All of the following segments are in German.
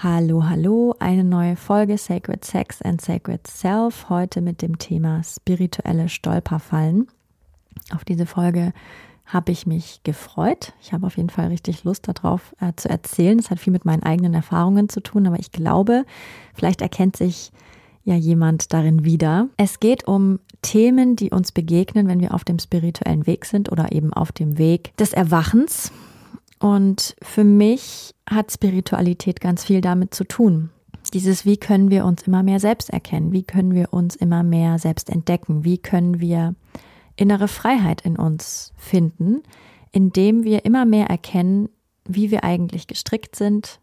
Hallo, hallo, eine neue Folge Sacred Sex and Sacred Self, heute mit dem Thema spirituelle Stolperfallen. Auf diese Folge habe ich mich gefreut. Ich habe auf jeden Fall richtig Lust darauf äh, zu erzählen. Es hat viel mit meinen eigenen Erfahrungen zu tun, aber ich glaube, vielleicht erkennt sich ja jemand darin wieder. Es geht um Themen, die uns begegnen, wenn wir auf dem spirituellen Weg sind oder eben auf dem Weg des Erwachens. Und für mich hat Spiritualität ganz viel damit zu tun. Dieses, wie können wir uns immer mehr selbst erkennen? Wie können wir uns immer mehr selbst entdecken? Wie können wir innere Freiheit in uns finden, indem wir immer mehr erkennen, wie wir eigentlich gestrickt sind,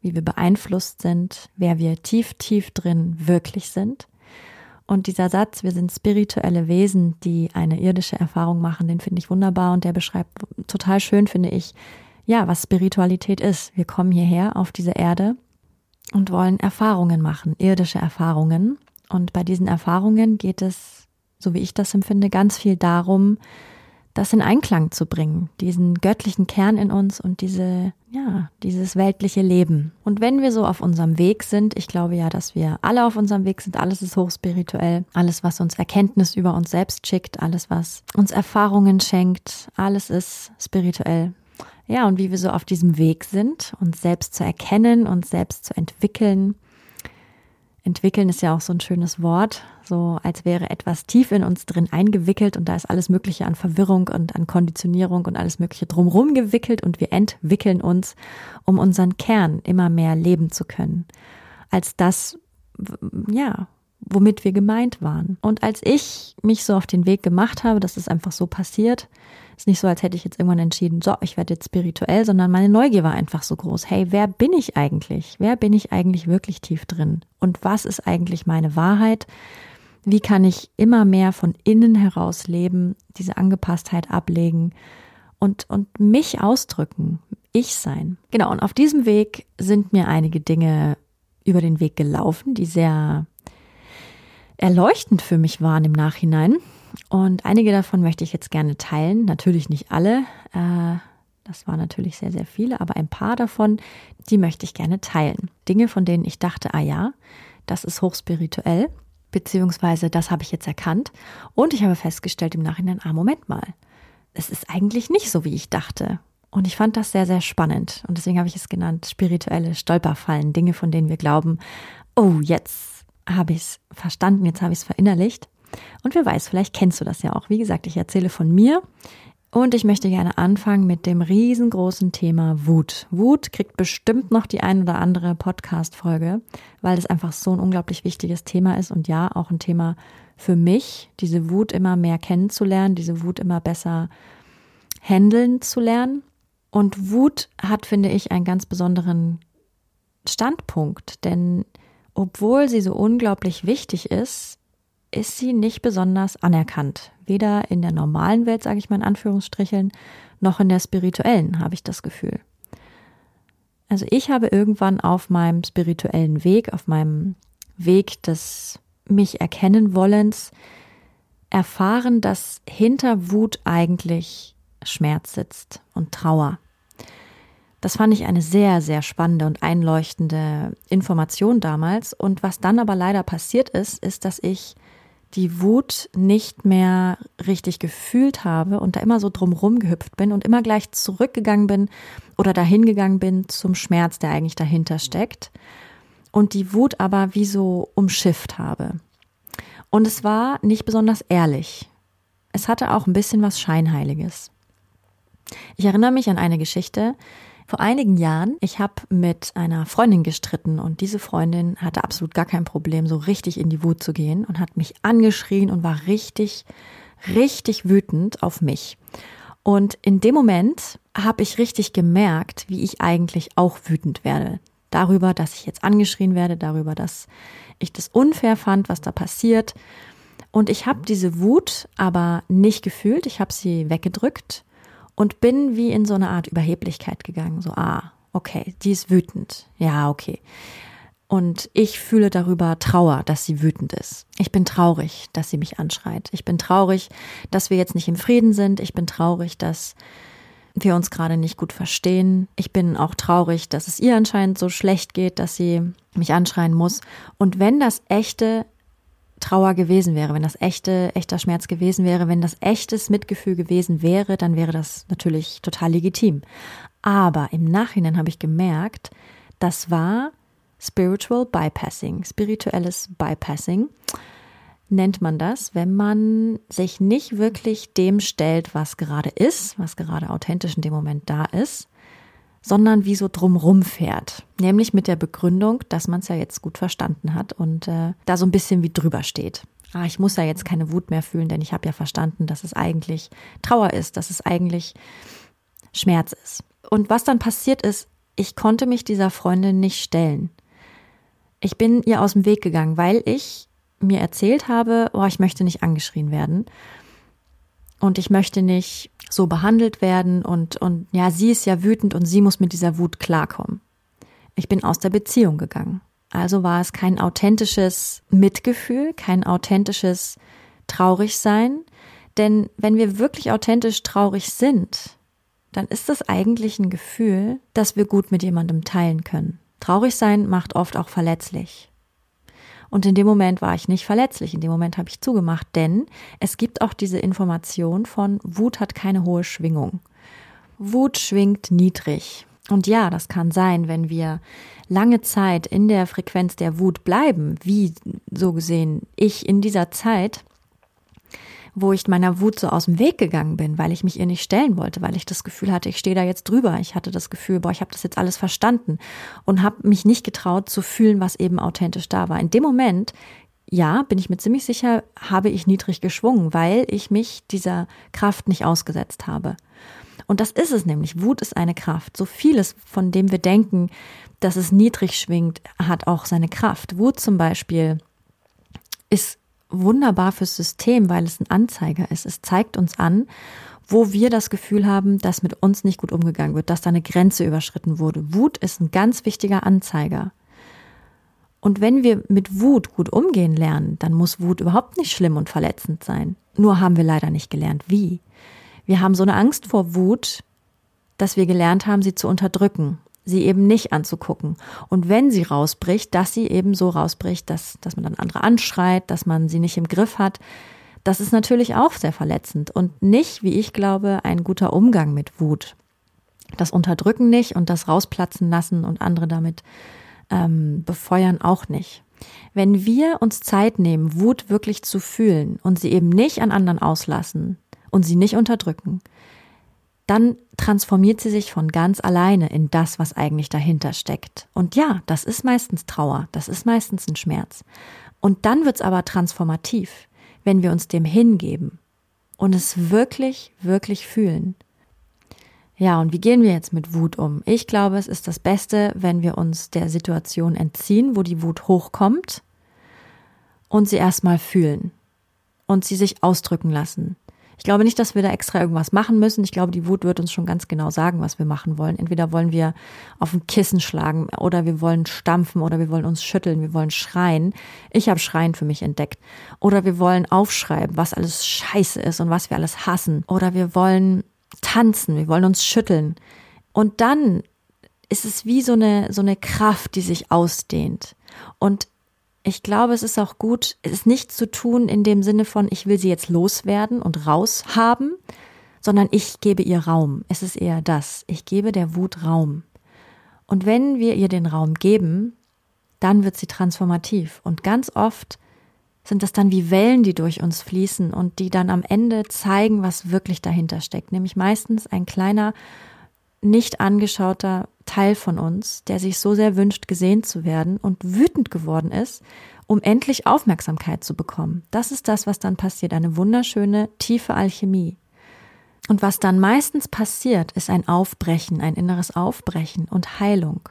wie wir beeinflusst sind, wer wir tief, tief drin wirklich sind. Und dieser Satz, wir sind spirituelle Wesen, die eine irdische Erfahrung machen, den finde ich wunderbar und der beschreibt total schön, finde ich, ja, was Spiritualität ist. Wir kommen hierher auf diese Erde und wollen Erfahrungen machen, irdische Erfahrungen. Und bei diesen Erfahrungen geht es, so wie ich das empfinde, ganz viel darum, das in Einklang zu bringen, diesen göttlichen Kern in uns und diese, ja, dieses weltliche Leben. Und wenn wir so auf unserem Weg sind, ich glaube ja, dass wir alle auf unserem Weg sind, alles ist hochspirituell, alles, was uns Erkenntnis über uns selbst schickt, alles, was uns Erfahrungen schenkt, alles ist spirituell. Ja, und wie wir so auf diesem Weg sind, uns selbst zu erkennen, uns selbst zu entwickeln. Entwickeln ist ja auch so ein schönes Wort, so als wäre etwas tief in uns drin eingewickelt und da ist alles Mögliche an Verwirrung und an Konditionierung und alles Mögliche drumherum gewickelt und wir entwickeln uns, um unseren Kern immer mehr leben zu können, als das, ja, womit wir gemeint waren. Und als ich mich so auf den Weg gemacht habe, das ist einfach so passiert, ist nicht so, als hätte ich jetzt irgendwann entschieden, so, ich werde jetzt spirituell, sondern meine Neugier war einfach so groß. Hey, wer bin ich eigentlich? Wer bin ich eigentlich wirklich tief drin? Und was ist eigentlich meine Wahrheit? Wie kann ich immer mehr von innen heraus leben, diese Angepasstheit ablegen und, und mich ausdrücken, ich sein? Genau, und auf diesem Weg sind mir einige Dinge über den Weg gelaufen, die sehr erleuchtend für mich waren im Nachhinein. Und einige davon möchte ich jetzt gerne teilen. Natürlich nicht alle. Äh, das waren natürlich sehr, sehr viele, aber ein paar davon, die möchte ich gerne teilen. Dinge, von denen ich dachte, ah ja, das ist hochspirituell, beziehungsweise das habe ich jetzt erkannt. Und ich habe festgestellt im Nachhinein, ah, Moment mal, es ist eigentlich nicht so, wie ich dachte. Und ich fand das sehr, sehr spannend. Und deswegen habe ich es genannt, spirituelle Stolperfallen, Dinge, von denen wir glauben, oh, jetzt habe ich es verstanden, jetzt habe ich es verinnerlicht. Und wer weiß, vielleicht kennst du das ja auch. Wie gesagt, ich erzähle von mir und ich möchte gerne anfangen mit dem riesengroßen Thema Wut. Wut kriegt bestimmt noch die ein oder andere Podcast-Folge, weil es einfach so ein unglaublich wichtiges Thema ist und ja, auch ein Thema für mich, diese Wut immer mehr kennenzulernen, diese Wut immer besser handeln zu lernen. Und Wut hat, finde ich, einen ganz besonderen Standpunkt, denn obwohl sie so unglaublich wichtig ist, ist sie nicht besonders anerkannt. Weder in der normalen Welt, sage ich mal in Anführungsstrichen, noch in der spirituellen, habe ich das Gefühl. Also ich habe irgendwann auf meinem spirituellen Weg, auf meinem Weg des mich erkennen wollens, erfahren, dass hinter Wut eigentlich Schmerz sitzt und Trauer. Das fand ich eine sehr, sehr spannende und einleuchtende Information damals. Und was dann aber leider passiert ist, ist, dass ich die Wut nicht mehr richtig gefühlt habe und da immer so drumrum gehüpft bin und immer gleich zurückgegangen bin oder dahin gegangen bin zum Schmerz, der eigentlich dahinter steckt und die Wut aber wie so umschifft habe. Und es war nicht besonders ehrlich. Es hatte auch ein bisschen was Scheinheiliges. Ich erinnere mich an eine Geschichte, vor einigen Jahren, ich habe mit einer Freundin gestritten und diese Freundin hatte absolut gar kein Problem, so richtig in die Wut zu gehen und hat mich angeschrien und war richtig, richtig wütend auf mich. Und in dem Moment habe ich richtig gemerkt, wie ich eigentlich auch wütend werde. Darüber, dass ich jetzt angeschrien werde, darüber, dass ich das unfair fand, was da passiert. Und ich habe diese Wut aber nicht gefühlt, ich habe sie weggedrückt und bin wie in so eine Art Überheblichkeit gegangen. So, ah, okay, die ist wütend. Ja, okay. Und ich fühle darüber Trauer, dass sie wütend ist. Ich bin traurig, dass sie mich anschreit. Ich bin traurig, dass wir jetzt nicht im Frieden sind. Ich bin traurig, dass wir uns gerade nicht gut verstehen. Ich bin auch traurig, dass es ihr anscheinend so schlecht geht, dass sie mich anschreien muss. Und wenn das echte Trauer gewesen wäre, wenn das echte, echter Schmerz gewesen wäre, wenn das echtes Mitgefühl gewesen wäre, dann wäre das natürlich total legitim. Aber im Nachhinein habe ich gemerkt, das war Spiritual Bypassing, spirituelles Bypassing nennt man das, wenn man sich nicht wirklich dem stellt, was gerade ist, was gerade authentisch in dem Moment da ist, sondern wie so drumrum fährt. Nämlich mit der Begründung, dass man es ja jetzt gut verstanden hat und äh, da so ein bisschen wie drüber steht. Ah, ich muss ja jetzt keine Wut mehr fühlen, denn ich habe ja verstanden, dass es eigentlich Trauer ist, dass es eigentlich Schmerz ist. Und was dann passiert ist, ich konnte mich dieser Freundin nicht stellen. Ich bin ihr aus dem Weg gegangen, weil ich mir erzählt habe, oh, ich möchte nicht angeschrien werden. Und ich möchte nicht so behandelt werden und, und ja, sie ist ja wütend und sie muss mit dieser Wut klarkommen. Ich bin aus der Beziehung gegangen. Also war es kein authentisches Mitgefühl, kein authentisches Traurigsein. Denn wenn wir wirklich authentisch traurig sind, dann ist das eigentlich ein Gefühl, das wir gut mit jemandem teilen können. Traurig sein macht oft auch verletzlich. Und in dem Moment war ich nicht verletzlich, in dem Moment habe ich zugemacht, denn es gibt auch diese Information von Wut hat keine hohe Schwingung. Wut schwingt niedrig. Und ja, das kann sein, wenn wir lange Zeit in der Frequenz der Wut bleiben, wie so gesehen ich in dieser Zeit, wo ich meiner Wut so aus dem Weg gegangen bin, weil ich mich ihr nicht stellen wollte, weil ich das Gefühl hatte, ich stehe da jetzt drüber. Ich hatte das Gefühl, boah, ich habe das jetzt alles verstanden und habe mich nicht getraut zu fühlen, was eben authentisch da war. In dem Moment, ja, bin ich mir ziemlich sicher, habe ich niedrig geschwungen, weil ich mich dieser Kraft nicht ausgesetzt habe. Und das ist es nämlich. Wut ist eine Kraft. So vieles, von dem wir denken, dass es niedrig schwingt, hat auch seine Kraft. Wut zum Beispiel ist wunderbar fürs System, weil es ein Anzeiger ist. Es zeigt uns an, wo wir das Gefühl haben, dass mit uns nicht gut umgegangen wird, dass da eine Grenze überschritten wurde. Wut ist ein ganz wichtiger Anzeiger. Und wenn wir mit Wut gut umgehen lernen, dann muss Wut überhaupt nicht schlimm und verletzend sein. Nur haben wir leider nicht gelernt, wie. Wir haben so eine Angst vor Wut, dass wir gelernt haben, sie zu unterdrücken sie eben nicht anzugucken. Und wenn sie rausbricht, dass sie eben so rausbricht, dass, dass man dann andere anschreit, dass man sie nicht im Griff hat, das ist natürlich auch sehr verletzend und nicht, wie ich glaube, ein guter Umgang mit Wut. Das Unterdrücken nicht und das rausplatzen lassen und andere damit ähm, befeuern auch nicht. Wenn wir uns Zeit nehmen, Wut wirklich zu fühlen und sie eben nicht an anderen auslassen und sie nicht unterdrücken, dann transformiert sie sich von ganz alleine in das, was eigentlich dahinter steckt. Und ja, das ist meistens Trauer, das ist meistens ein Schmerz. Und dann wird's aber transformativ, wenn wir uns dem hingeben und es wirklich, wirklich fühlen. Ja, und wie gehen wir jetzt mit Wut um? Ich glaube, es ist das Beste, wenn wir uns der Situation entziehen, wo die Wut hochkommt und sie erstmal fühlen und sie sich ausdrücken lassen. Ich glaube nicht, dass wir da extra irgendwas machen müssen. Ich glaube, die Wut wird uns schon ganz genau sagen, was wir machen wollen. Entweder wollen wir auf ein Kissen schlagen oder wir wollen stampfen oder wir wollen uns schütteln, wir wollen schreien. Ich habe Schreien für mich entdeckt. Oder wir wollen aufschreiben, was alles scheiße ist und was wir alles hassen. Oder wir wollen tanzen, wir wollen uns schütteln. Und dann ist es wie so eine, so eine Kraft, die sich ausdehnt. Und ich glaube, es ist auch gut, es nicht zu tun in dem Sinne von, ich will sie jetzt loswerden und raushaben, sondern ich gebe ihr Raum. Es ist eher das. Ich gebe der Wut Raum. Und wenn wir ihr den Raum geben, dann wird sie transformativ. Und ganz oft sind das dann wie Wellen, die durch uns fließen und die dann am Ende zeigen, was wirklich dahinter steckt. Nämlich meistens ein kleiner, nicht angeschauter Teil von uns, der sich so sehr wünscht, gesehen zu werden und wütend geworden ist, um endlich Aufmerksamkeit zu bekommen. Das ist das, was dann passiert. Eine wunderschöne, tiefe Alchemie. Und was dann meistens passiert, ist ein Aufbrechen, ein inneres Aufbrechen und Heilung.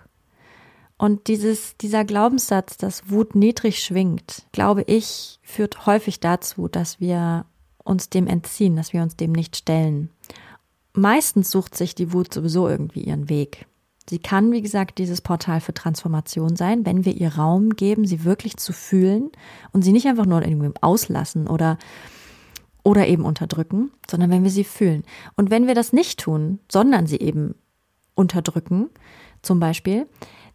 Und dieses, dieser Glaubenssatz, dass Wut niedrig schwingt, glaube ich, führt häufig dazu, dass wir uns dem entziehen, dass wir uns dem nicht stellen. Meistens sucht sich die Wut sowieso irgendwie ihren Weg. Sie kann, wie gesagt, dieses Portal für Transformation sein, wenn wir ihr Raum geben, sie wirklich zu fühlen und sie nicht einfach nur irgendwie auslassen oder oder eben unterdrücken, sondern wenn wir sie fühlen. Und wenn wir das nicht tun, sondern sie eben unterdrücken, zum Beispiel,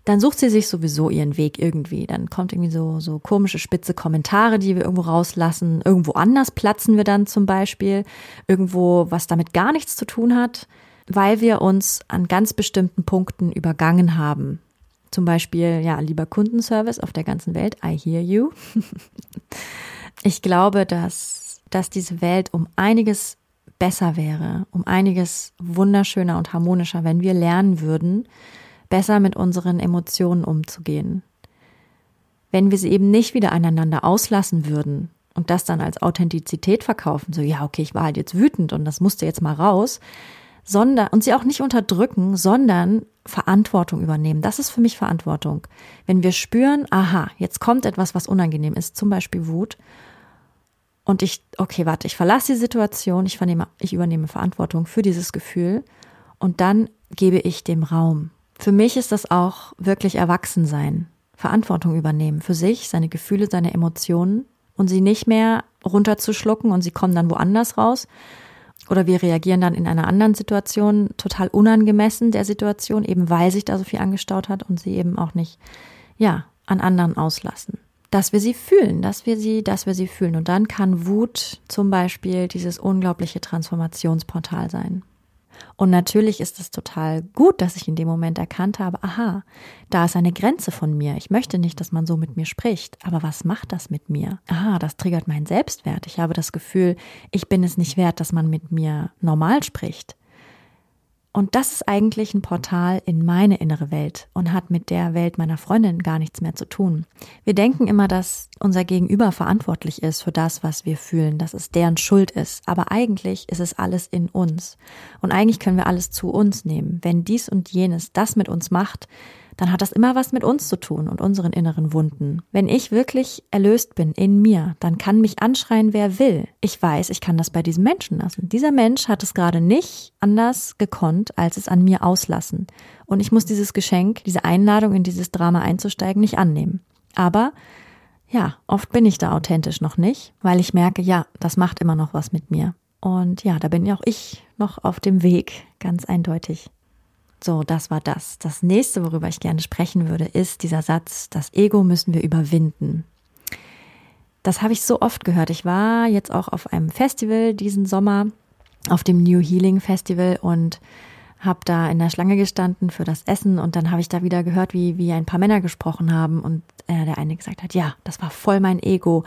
dann sucht sie sich sowieso ihren Weg irgendwie. Dann kommt irgendwie so, so komische spitze Kommentare, die wir irgendwo rauslassen. Irgendwo anders platzen wir dann zum Beispiel. Irgendwo, was damit gar nichts zu tun hat, weil wir uns an ganz bestimmten Punkten übergangen haben. Zum Beispiel, ja, lieber Kundenservice auf der ganzen Welt. I hear you. ich glaube, dass, dass diese Welt um einiges besser wäre, um einiges wunderschöner und harmonischer, wenn wir lernen würden, besser mit unseren Emotionen umzugehen. Wenn wir sie eben nicht wieder aneinander auslassen würden und das dann als Authentizität verkaufen, so ja, okay, ich war halt jetzt wütend und das musste jetzt mal raus, sondern und sie auch nicht unterdrücken, sondern Verantwortung übernehmen. Das ist für mich Verantwortung. Wenn wir spüren, aha, jetzt kommt etwas, was unangenehm ist, zum Beispiel Wut, und ich, okay, warte, ich verlasse die Situation, ich, vernehme, ich übernehme Verantwortung für dieses Gefühl und dann gebe ich dem Raum. Für mich ist das auch wirklich Erwachsensein, Verantwortung übernehmen für sich, seine Gefühle, seine Emotionen und sie nicht mehr runterzuschlucken und sie kommen dann woanders raus. Oder wir reagieren dann in einer anderen Situation total unangemessen der Situation, eben weil sich da so viel angestaut hat und sie eben auch nicht, ja, an anderen auslassen. Dass wir sie fühlen, dass wir sie, dass wir sie fühlen. Und dann kann Wut zum Beispiel dieses unglaubliche Transformationsportal sein. Und natürlich ist es total gut, dass ich in dem Moment erkannt habe, aha, da ist eine Grenze von mir. Ich möchte nicht, dass man so mit mir spricht. Aber was macht das mit mir? Aha, das triggert meinen Selbstwert. Ich habe das Gefühl, ich bin es nicht wert, dass man mit mir normal spricht. Und das ist eigentlich ein Portal in meine innere Welt und hat mit der Welt meiner Freundin gar nichts mehr zu tun. Wir denken immer, dass unser Gegenüber verantwortlich ist für das, was wir fühlen, dass es deren Schuld ist. Aber eigentlich ist es alles in uns. Und eigentlich können wir alles zu uns nehmen. Wenn dies und jenes das mit uns macht, dann hat das immer was mit uns zu tun und unseren inneren Wunden. Wenn ich wirklich erlöst bin in mir, dann kann mich anschreien, wer will. Ich weiß, ich kann das bei diesem Menschen lassen. Dieser Mensch hat es gerade nicht anders gekonnt, als es an mir auslassen. Und ich muss dieses Geschenk, diese Einladung in dieses Drama einzusteigen, nicht annehmen. Aber ja, oft bin ich da authentisch noch nicht, weil ich merke, ja, das macht immer noch was mit mir. Und ja, da bin ja auch ich noch auf dem Weg, ganz eindeutig. So, das war das. Das nächste, worüber ich gerne sprechen würde, ist dieser Satz, das Ego müssen wir überwinden. Das habe ich so oft gehört. Ich war jetzt auch auf einem Festival diesen Sommer, auf dem New Healing Festival und habe da in der Schlange gestanden für das Essen und dann habe ich da wieder gehört, wie, wie ein paar Männer gesprochen haben und äh, der eine gesagt hat, ja, das war voll mein Ego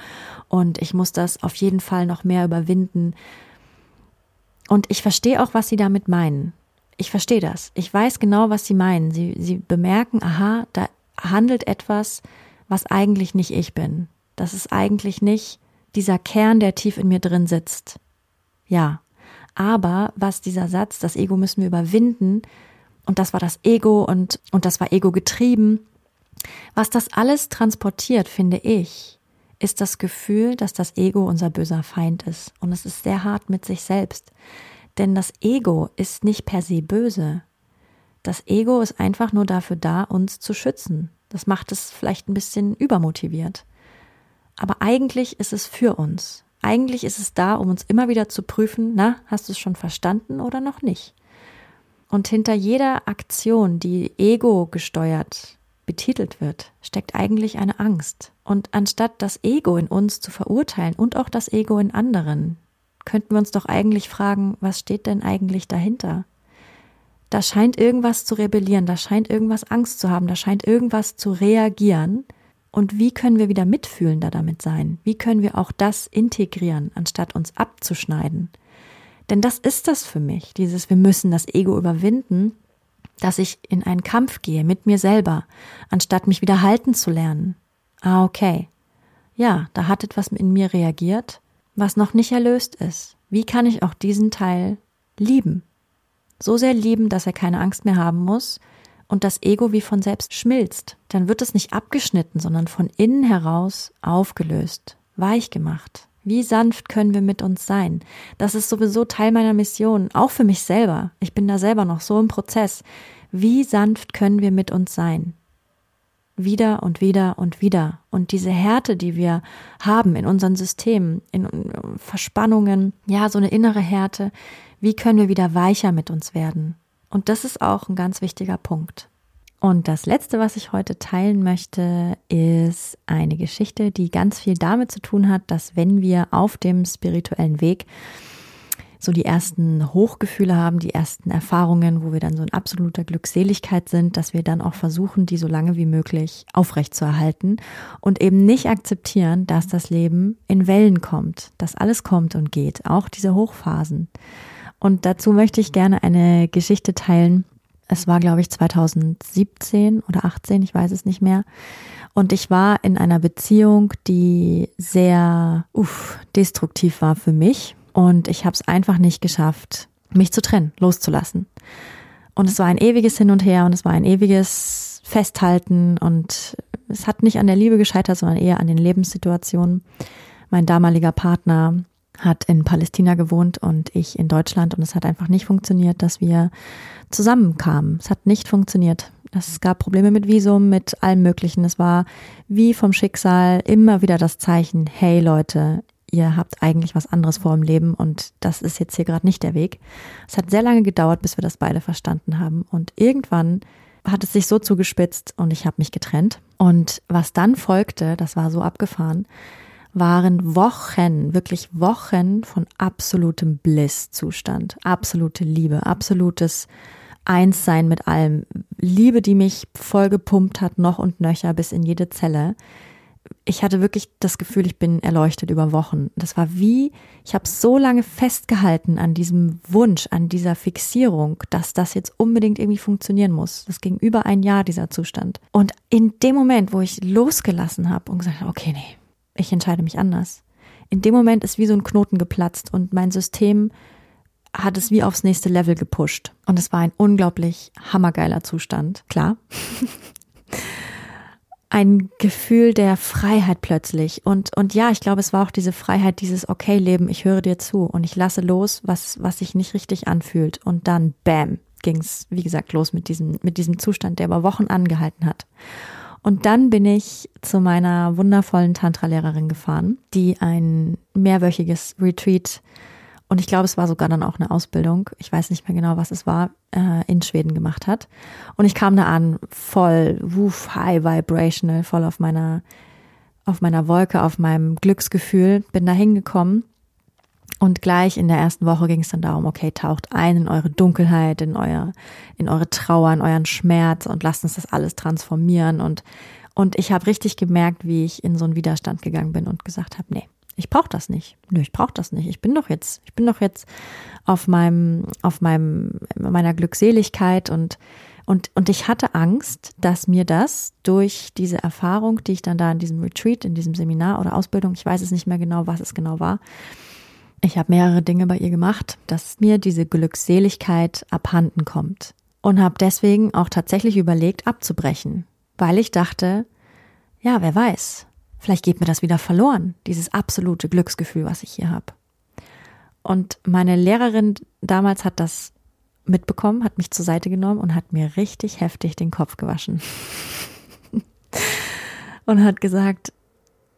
und ich muss das auf jeden Fall noch mehr überwinden. Und ich verstehe auch, was sie damit meinen ich verstehe das. Ich weiß genau, was Sie meinen. Sie, Sie bemerken, aha, da handelt etwas, was eigentlich nicht ich bin. Das ist eigentlich nicht dieser Kern, der tief in mir drin sitzt. Ja. Aber was dieser Satz, das Ego müssen wir überwinden, und das war das Ego und, und das war Ego getrieben, was das alles transportiert, finde ich, ist das Gefühl, dass das Ego unser böser Feind ist. Und es ist sehr hart mit sich selbst. Denn das Ego ist nicht per se böse. Das Ego ist einfach nur dafür da, uns zu schützen. Das macht es vielleicht ein bisschen übermotiviert. Aber eigentlich ist es für uns. Eigentlich ist es da, um uns immer wieder zu prüfen, na, hast du es schon verstanden oder noch nicht? Und hinter jeder Aktion, die ego gesteuert betitelt wird, steckt eigentlich eine Angst. Und anstatt das Ego in uns zu verurteilen und auch das Ego in anderen, könnten wir uns doch eigentlich fragen, was steht denn eigentlich dahinter? Da scheint irgendwas zu rebellieren, da scheint irgendwas Angst zu haben, da scheint irgendwas zu reagieren. Und wie können wir wieder mitfühlender damit sein? Wie können wir auch das integrieren, anstatt uns abzuschneiden? Denn das ist das für mich, dieses wir müssen das Ego überwinden, dass ich in einen Kampf gehe mit mir selber, anstatt mich wieder halten zu lernen. Ah, okay. Ja, da hat etwas in mir reagiert was noch nicht erlöst ist. Wie kann ich auch diesen Teil lieben. So sehr lieben, dass er keine Angst mehr haben muss und das Ego wie von selbst schmilzt. Dann wird es nicht abgeschnitten, sondern von innen heraus aufgelöst, weich gemacht. Wie sanft können wir mit uns sein? Das ist sowieso Teil meiner Mission, auch für mich selber. Ich bin da selber noch so im Prozess. Wie sanft können wir mit uns sein? Wieder und wieder und wieder. Und diese Härte, die wir haben in unseren Systemen, in Verspannungen, ja, so eine innere Härte, wie können wir wieder weicher mit uns werden? Und das ist auch ein ganz wichtiger Punkt. Und das Letzte, was ich heute teilen möchte, ist eine Geschichte, die ganz viel damit zu tun hat, dass wenn wir auf dem spirituellen Weg so die ersten Hochgefühle haben, die ersten Erfahrungen, wo wir dann so in absoluter Glückseligkeit sind, dass wir dann auch versuchen, die so lange wie möglich aufrechtzuerhalten und eben nicht akzeptieren, dass das Leben in Wellen kommt, dass alles kommt und geht, auch diese Hochphasen. Und dazu möchte ich gerne eine Geschichte teilen, es war, glaube ich, 2017 oder 18, ich weiß es nicht mehr. Und ich war in einer Beziehung, die sehr uff, destruktiv war für mich. Und ich habe es einfach nicht geschafft, mich zu trennen, loszulassen. Und es war ein ewiges Hin und Her und es war ein ewiges Festhalten und es hat nicht an der Liebe gescheitert, sondern eher an den Lebenssituationen. Mein damaliger Partner hat in Palästina gewohnt und ich in Deutschland und es hat einfach nicht funktioniert, dass wir zusammenkamen. Es hat nicht funktioniert. Es gab Probleme mit Visum, mit allem Möglichen. Es war wie vom Schicksal immer wieder das Zeichen, hey Leute, ihr habt eigentlich was anderes vor im Leben und das ist jetzt hier gerade nicht der Weg. Es hat sehr lange gedauert, bis wir das beide verstanden haben und irgendwann hat es sich so zugespitzt und ich habe mich getrennt. Und was dann folgte, das war so abgefahren, waren Wochen, wirklich Wochen von absolutem Bliss-Zustand, absolute Liebe, absolutes Einssein mit allem. Liebe, die mich vollgepumpt hat, noch und nöcher bis in jede Zelle. Ich hatte wirklich das Gefühl, ich bin erleuchtet über Wochen. Das war wie, ich habe so lange festgehalten an diesem Wunsch, an dieser Fixierung, dass das jetzt unbedingt irgendwie funktionieren muss. Das ging über ein Jahr, dieser Zustand. Und in dem Moment, wo ich losgelassen habe und gesagt habe, okay, nee, ich entscheide mich anders. In dem Moment ist wie so ein Knoten geplatzt und mein System hat es wie aufs nächste Level gepusht. Und es war ein unglaublich hammergeiler Zustand. Klar. ein Gefühl der Freiheit plötzlich. Und, und ja, ich glaube, es war auch diese Freiheit, dieses okay Leben, ich höre dir zu und ich lasse los, was, was sich nicht richtig anfühlt. Und dann, bam, ging es, wie gesagt, los mit diesem, mit diesem Zustand, der über Wochen angehalten hat. Und dann bin ich zu meiner wundervollen Tantra-Lehrerin gefahren, die ein mehrwöchiges Retreat und ich glaube, es war sogar dann auch eine Ausbildung, ich weiß nicht mehr genau, was es war, äh, in Schweden gemacht hat. Und ich kam da an, voll woof, high vibrational, voll auf meiner, auf meiner Wolke, auf meinem Glücksgefühl, bin da hingekommen und gleich in der ersten Woche ging es dann darum, okay, taucht ein in eure Dunkelheit, in euer, in eure Trauer, in euren Schmerz und lasst uns das alles transformieren. Und, und ich habe richtig gemerkt, wie ich in so einen Widerstand gegangen bin und gesagt habe, nee, ich brauche das nicht. Nö, ich brauche das nicht. Ich bin doch jetzt, ich bin doch jetzt auf meinem, auf meinem, meiner Glückseligkeit und und, und ich hatte Angst, dass mir das durch diese Erfahrung, die ich dann da in diesem Retreat, in diesem Seminar oder Ausbildung, ich weiß es nicht mehr genau, was es genau war, ich habe mehrere Dinge bei ihr gemacht, dass mir diese Glückseligkeit abhanden kommt. Und habe deswegen auch tatsächlich überlegt, abzubrechen, weil ich dachte, ja, wer weiß, vielleicht geht mir das wieder verloren, dieses absolute Glücksgefühl, was ich hier habe. Und meine Lehrerin damals hat das mitbekommen, hat mich zur Seite genommen und hat mir richtig heftig den Kopf gewaschen. und hat gesagt,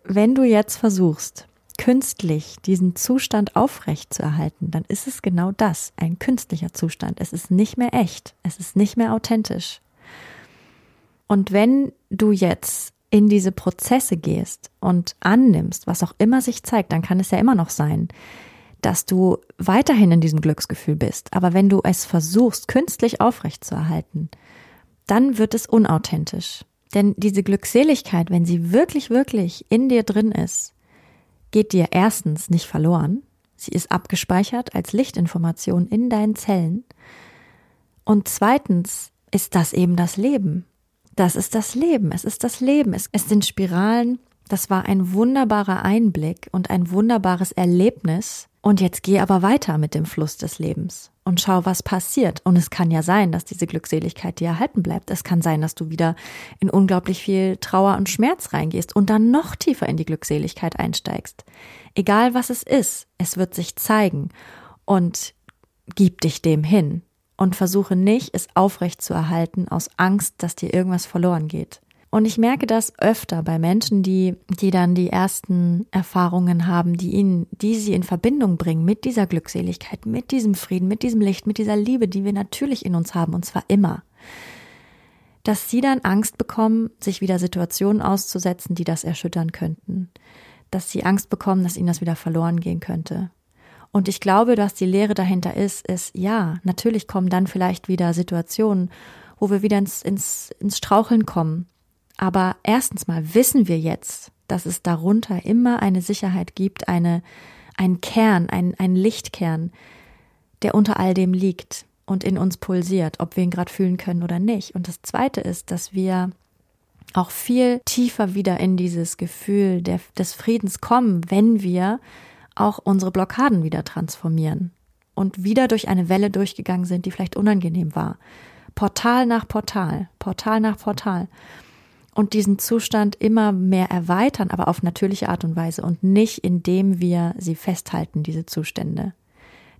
wenn du jetzt versuchst, künstlich diesen Zustand aufrecht zu erhalten, dann ist es genau das, ein künstlicher Zustand. Es ist nicht mehr echt, es ist nicht mehr authentisch. Und wenn du jetzt in diese Prozesse gehst und annimmst, was auch immer sich zeigt, dann kann es ja immer noch sein, dass du weiterhin in diesem Glücksgefühl bist. Aber wenn du es versuchst, künstlich aufrecht zu erhalten, dann wird es unauthentisch. Denn diese Glückseligkeit, wenn sie wirklich, wirklich in dir drin ist, geht dir erstens nicht verloren. Sie ist abgespeichert als Lichtinformation in deinen Zellen. Und zweitens ist das eben das Leben. Das ist das Leben. Es ist das Leben. Es, es sind Spiralen Das war ein wunderbarer Einblick und ein wunderbares Erlebnis. Und jetzt geh aber weiter mit dem Fluss des Lebens und schau, was passiert. Und es kann ja sein, dass diese Glückseligkeit dir erhalten bleibt. Es kann sein, dass du wieder in unglaublich viel Trauer und Schmerz reingehst und dann noch tiefer in die Glückseligkeit einsteigst. Egal was es ist, es wird sich zeigen. Und gib dich dem hin und versuche nicht, es aufrecht zu erhalten aus Angst, dass dir irgendwas verloren geht. Und ich merke das öfter bei Menschen, die, die dann die ersten Erfahrungen haben, die ihnen, die sie in Verbindung bringen mit dieser Glückseligkeit, mit diesem Frieden, mit diesem Licht, mit dieser Liebe, die wir natürlich in uns haben, und zwar immer. Dass sie dann Angst bekommen, sich wieder Situationen auszusetzen, die das erschüttern könnten. Dass sie Angst bekommen, dass ihnen das wieder verloren gehen könnte. Und ich glaube, dass die Lehre dahinter ist, ist, ja, natürlich kommen dann vielleicht wieder Situationen, wo wir wieder ins, ins, ins Straucheln kommen. Aber erstens mal wissen wir jetzt, dass es darunter immer eine Sicherheit gibt, eine, ein Kern, ein, ein Lichtkern, der unter all dem liegt und in uns pulsiert, ob wir ihn gerade fühlen können oder nicht. Und das Zweite ist, dass wir auch viel tiefer wieder in dieses Gefühl der, des Friedens kommen, wenn wir auch unsere Blockaden wieder transformieren und wieder durch eine Welle durchgegangen sind, die vielleicht unangenehm war. Portal nach Portal, Portal nach Portal. Und diesen Zustand immer mehr erweitern, aber auf natürliche Art und Weise und nicht indem wir sie festhalten, diese Zustände.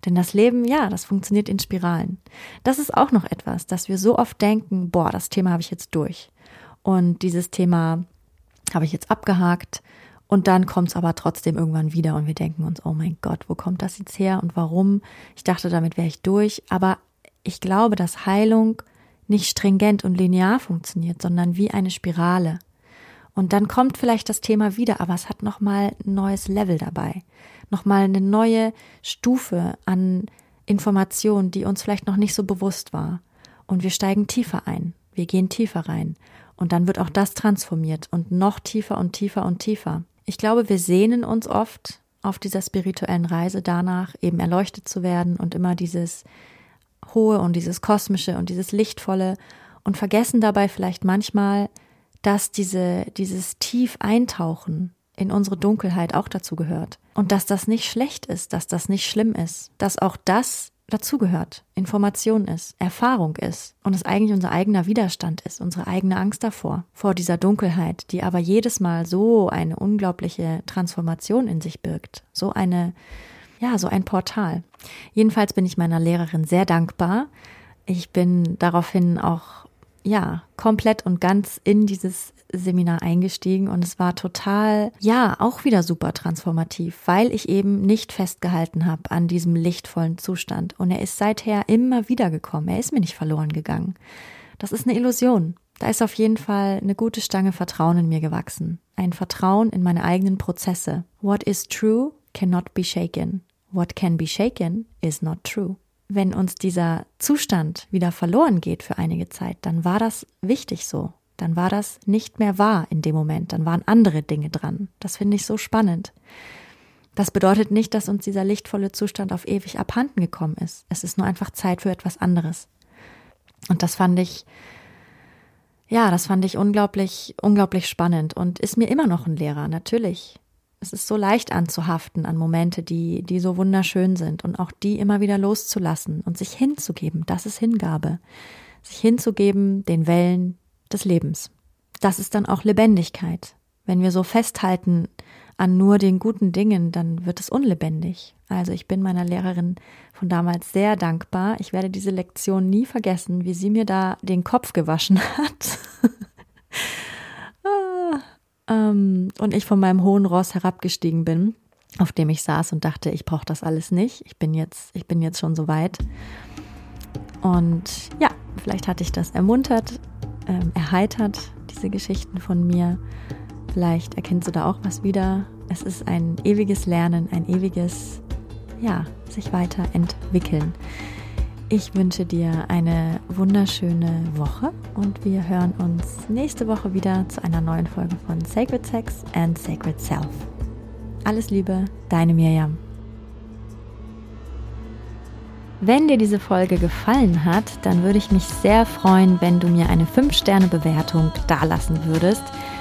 Denn das Leben, ja, das funktioniert in Spiralen. Das ist auch noch etwas, dass wir so oft denken, boah, das Thema habe ich jetzt durch. Und dieses Thema habe ich jetzt abgehakt und dann kommt es aber trotzdem irgendwann wieder und wir denken uns, oh mein Gott, wo kommt das jetzt her und warum? Ich dachte, damit wäre ich durch. Aber ich glaube, dass Heilung nicht stringent und linear funktioniert, sondern wie eine Spirale. Und dann kommt vielleicht das Thema wieder, aber es hat nochmal ein neues Level dabei. Nochmal eine neue Stufe an Informationen, die uns vielleicht noch nicht so bewusst war. Und wir steigen tiefer ein. Wir gehen tiefer rein. Und dann wird auch das transformiert und noch tiefer und tiefer und tiefer. Ich glaube, wir sehnen uns oft auf dieser spirituellen Reise danach, eben erleuchtet zu werden und immer dieses Hohe und dieses Kosmische und dieses Lichtvolle und vergessen dabei vielleicht manchmal, dass diese, dieses tief Eintauchen in unsere Dunkelheit auch dazu gehört. Und dass das nicht schlecht ist, dass das nicht schlimm ist, dass auch das dazugehört, Information ist, Erfahrung ist und es eigentlich unser eigener Widerstand ist, unsere eigene Angst davor, vor dieser Dunkelheit, die aber jedes Mal so eine unglaubliche Transformation in sich birgt, so eine, ja, so ein Portal. Jedenfalls bin ich meiner Lehrerin sehr dankbar. Ich bin daraufhin auch ja, komplett und ganz in dieses Seminar eingestiegen und es war total, ja, auch wieder super transformativ, weil ich eben nicht festgehalten habe an diesem lichtvollen Zustand. Und er ist seither immer wieder gekommen. Er ist mir nicht verloren gegangen. Das ist eine Illusion. Da ist auf jeden Fall eine gute Stange Vertrauen in mir gewachsen. Ein Vertrauen in meine eigenen Prozesse. What is true cannot be shaken. What can be shaken is not true wenn uns dieser Zustand wieder verloren geht für einige Zeit, dann war das wichtig so. Dann war das nicht mehr wahr in dem Moment. Dann waren andere Dinge dran. Das finde ich so spannend. Das bedeutet nicht, dass uns dieser lichtvolle Zustand auf ewig abhanden gekommen ist. Es ist nur einfach Zeit für etwas anderes. Und das fand ich, ja, das fand ich unglaublich, unglaublich spannend und ist mir immer noch ein Lehrer, natürlich es ist so leicht anzuhaften an Momente, die, die so wunderschön sind und auch die immer wieder loszulassen und sich hinzugeben. Das ist Hingabe. Sich hinzugeben den Wellen des Lebens. Das ist dann auch Lebendigkeit. Wenn wir so festhalten an nur den guten Dingen, dann wird es unlebendig. Also ich bin meiner Lehrerin von damals sehr dankbar. Ich werde diese Lektion nie vergessen, wie sie mir da den Kopf gewaschen hat. Ähm, und ich von meinem hohen Ross herabgestiegen bin, auf dem ich saß und dachte, ich brauche das alles nicht. Ich bin jetzt, ich bin jetzt schon so weit. Und ja, vielleicht hatte ich das ermuntert, ähm, erheitert, diese Geschichten von mir. Vielleicht erkennst du da auch was wieder. Es ist ein ewiges Lernen, ein ewiges, ja, sich weiterentwickeln. Ich wünsche dir eine wunderschöne Woche und wir hören uns nächste Woche wieder zu einer neuen Folge von Sacred Sex and Sacred Self. Alles Liebe, deine Mirjam. Wenn dir diese Folge gefallen hat, dann würde ich mich sehr freuen, wenn du mir eine 5-Sterne-Bewertung dalassen würdest